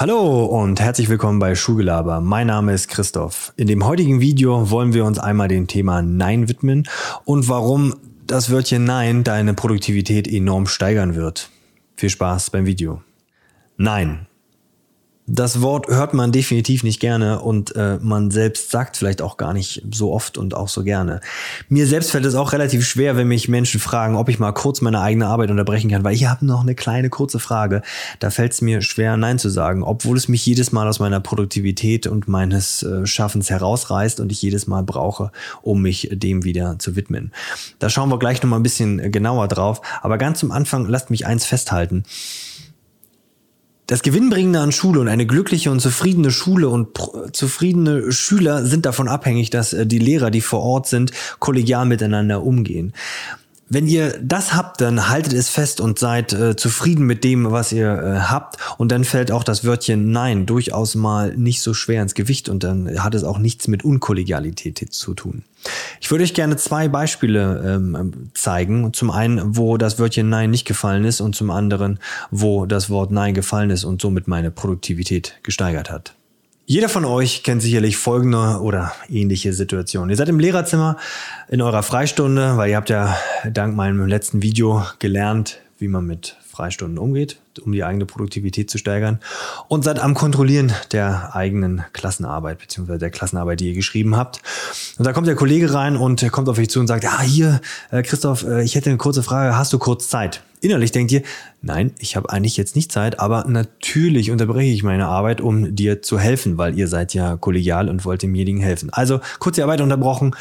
Hallo und herzlich willkommen bei Schulgelaber. Mein Name ist Christoph. In dem heutigen Video wollen wir uns einmal dem Thema Nein widmen und warum das Wörtchen Nein deine Produktivität enorm steigern wird. Viel Spaß beim Video. Nein, das Wort hört man definitiv nicht gerne und äh, man selbst sagt vielleicht auch gar nicht so oft und auch so gerne. Mir selbst fällt es auch relativ schwer, wenn mich Menschen fragen, ob ich mal kurz meine eigene Arbeit unterbrechen kann, weil ich habe noch eine kleine kurze Frage. Da fällt es mir schwer, Nein zu sagen, obwohl es mich jedes Mal aus meiner Produktivität und meines äh, Schaffens herausreißt und ich jedes Mal brauche, um mich dem wieder zu widmen. Da schauen wir gleich noch mal ein bisschen genauer drauf. Aber ganz zum Anfang lasst mich eins festhalten. Das Gewinnbringende an Schule und eine glückliche und zufriedene Schule und zufriedene Schüler sind davon abhängig, dass äh, die Lehrer, die vor Ort sind, kollegial miteinander umgehen. Wenn ihr das habt, dann haltet es fest und seid äh, zufrieden mit dem, was ihr äh, habt. Und dann fällt auch das Wörtchen Nein durchaus mal nicht so schwer ins Gewicht und dann hat es auch nichts mit Unkollegialität zu tun. Ich würde euch gerne zwei Beispiele ähm, zeigen. Zum einen, wo das Wörtchen Nein nicht gefallen ist und zum anderen, wo das Wort Nein gefallen ist und somit meine Produktivität gesteigert hat. Jeder von euch kennt sicherlich folgende oder ähnliche Situationen. Ihr seid im Lehrerzimmer in eurer Freistunde, weil ihr habt ja dank meinem letzten Video gelernt, wie man mit Freistunden umgeht, um die eigene Produktivität zu steigern und seid am Kontrollieren der eigenen Klassenarbeit beziehungsweise der Klassenarbeit, die ihr geschrieben habt. Und da kommt der Kollege rein und kommt auf euch zu und sagt, ah hier, äh, Christoph, äh, ich hätte eine kurze Frage, hast du kurz Zeit? Innerlich denkt ihr, nein, ich habe eigentlich jetzt nicht Zeit, aber natürlich unterbreche ich meine Arbeit, um dir zu helfen, weil ihr seid ja kollegial und wollt demjenigen helfen. Also kurz die Arbeit unterbrochen,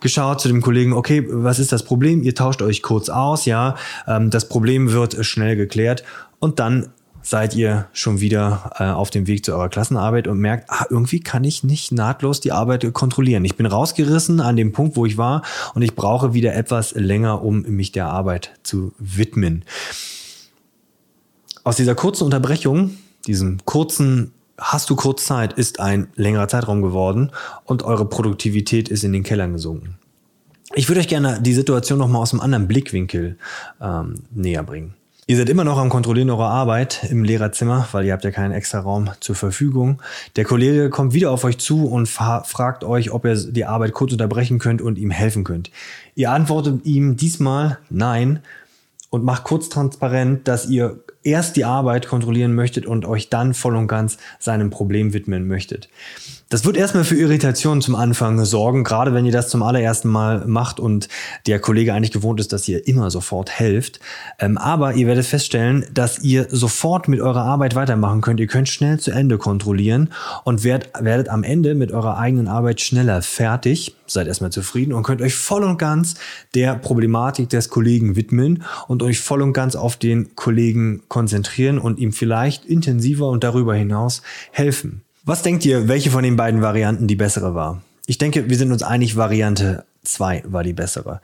geschaut zu dem Kollegen, okay, was ist das Problem? Ihr tauscht euch kurz aus, ja, ähm, das Problem wird schnell geklärt und dann seid ihr schon wieder äh, auf dem Weg zu eurer Klassenarbeit und merkt, ah, irgendwie kann ich nicht nahtlos die Arbeit kontrollieren. Ich bin rausgerissen an dem Punkt, wo ich war und ich brauche wieder etwas länger, um mich der Arbeit zu widmen. Aus dieser kurzen Unterbrechung, diesem kurzen Hast du kurz Zeit, ist ein längerer Zeitraum geworden und eure Produktivität ist in den Kellern gesunken. Ich würde euch gerne die Situation nochmal aus einem anderen Blickwinkel ähm, näher bringen. Ihr seid immer noch am Kontrollieren eurer Arbeit im Lehrerzimmer, weil ihr habt ja keinen extra Raum zur Verfügung. Der Kollege kommt wieder auf euch zu und fragt euch, ob ihr die Arbeit kurz unterbrechen könnt und ihm helfen könnt. Ihr antwortet ihm diesmal nein und macht kurz transparent, dass ihr erst die Arbeit kontrollieren möchtet und euch dann voll und ganz seinem Problem widmen möchtet. Das wird erstmal für Irritation zum Anfang sorgen, gerade wenn ihr das zum allerersten Mal macht und der Kollege eigentlich gewohnt ist, dass ihr immer sofort helft. Ähm, aber ihr werdet feststellen, dass ihr sofort mit eurer Arbeit weitermachen könnt. Ihr könnt schnell zu Ende kontrollieren und werdet am Ende mit eurer eigenen Arbeit schneller fertig. Seid erstmal zufrieden und könnt euch voll und ganz der Problematik des Kollegen widmen und euch voll und ganz auf den Kollegen konzentrieren und ihm vielleicht intensiver und darüber hinaus helfen. Was denkt ihr, welche von den beiden Varianten die bessere war? Ich denke, wir sind uns einig, Variante 2 war die bessere.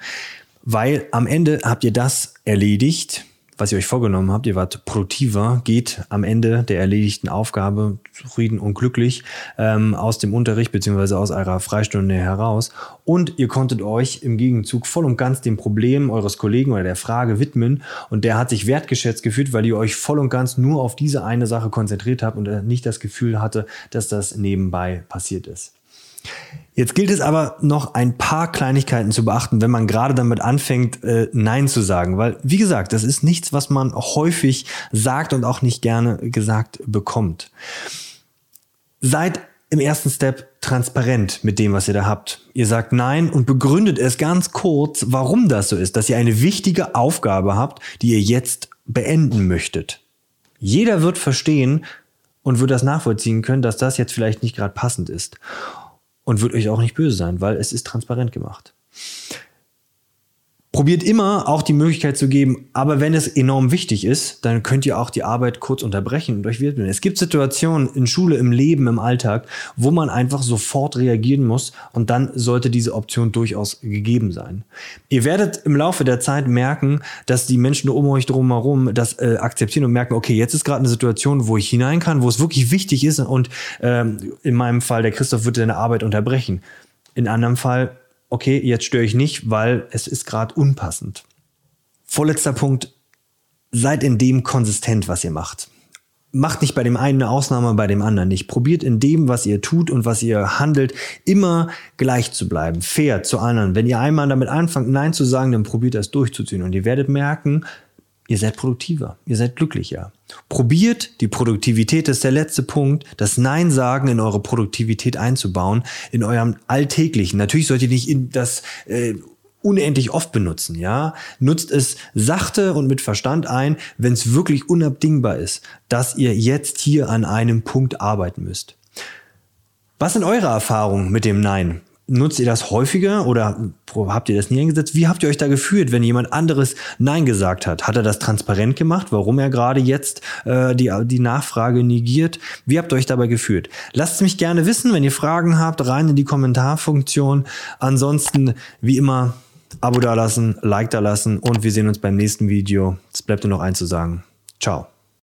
Weil am Ende habt ihr das erledigt, was ihr euch vorgenommen habt, ihr wart produktiver, geht am Ende der erledigten Aufgabe zufrieden und glücklich ähm, aus dem Unterricht beziehungsweise aus eurer Freistunde heraus und ihr konntet euch im Gegenzug voll und ganz dem Problem eures Kollegen oder der Frage widmen und der hat sich wertgeschätzt gefühlt, weil ihr euch voll und ganz nur auf diese eine Sache konzentriert habt und nicht das Gefühl hatte, dass das nebenbei passiert ist. Jetzt gilt es aber noch ein paar Kleinigkeiten zu beachten, wenn man gerade damit anfängt, äh, Nein zu sagen. Weil, wie gesagt, das ist nichts, was man häufig sagt und auch nicht gerne gesagt bekommt. Seid im ersten Step transparent mit dem, was ihr da habt. Ihr sagt Nein und begründet es ganz kurz, warum das so ist, dass ihr eine wichtige Aufgabe habt, die ihr jetzt beenden möchtet. Jeder wird verstehen und wird das nachvollziehen können, dass das jetzt vielleicht nicht gerade passend ist und wird euch auch nicht böse sein, weil es ist transparent gemacht. Probiert immer auch die Möglichkeit zu geben, aber wenn es enorm wichtig ist, dann könnt ihr auch die Arbeit kurz unterbrechen und euch widmen. Es gibt Situationen in Schule, im Leben, im Alltag, wo man einfach sofort reagieren muss und dann sollte diese Option durchaus gegeben sein. Ihr werdet im Laufe der Zeit merken, dass die Menschen um euch drumherum das äh, akzeptieren und merken, okay, jetzt ist gerade eine Situation, wo ich hinein kann, wo es wirklich wichtig ist und ähm, in meinem Fall, der Christoph wird seine Arbeit unterbrechen. In anderem Fall okay, jetzt störe ich nicht, weil es ist gerade unpassend. Vorletzter Punkt, seid in dem konsistent, was ihr macht. macht nicht bei dem einen eine Ausnahme, bei dem anderen nicht. Probiert in dem, was ihr tut und was ihr handelt, immer gleich zu bleiben, fair zu anderen. Wenn ihr einmal damit anfangt, Nein zu sagen, dann probiert das durchzuziehen und ihr werdet merken, ihr seid produktiver, ihr seid glücklicher. Probiert die Produktivität, ist der letzte Punkt, das Nein sagen in eure Produktivität einzubauen, in eurem alltäglichen. Natürlich sollt ihr nicht das äh, unendlich oft benutzen, ja. Nutzt es sachte und mit Verstand ein, wenn es wirklich unabdingbar ist, dass ihr jetzt hier an einem Punkt arbeiten müsst. Was sind eure Erfahrungen mit dem Nein? Nutzt ihr das häufiger oder habt ihr das nie eingesetzt? Wie habt ihr euch da gefühlt, wenn jemand anderes Nein gesagt hat? Hat er das transparent gemacht, warum er gerade jetzt äh, die, die Nachfrage negiert? Wie habt ihr euch dabei gefühlt? Lasst es mich gerne wissen, wenn ihr Fragen habt, rein in die Kommentarfunktion. Ansonsten, wie immer, Abo da lassen, Like da lassen und wir sehen uns beim nächsten Video. Es bleibt nur noch eins zu sagen. Ciao.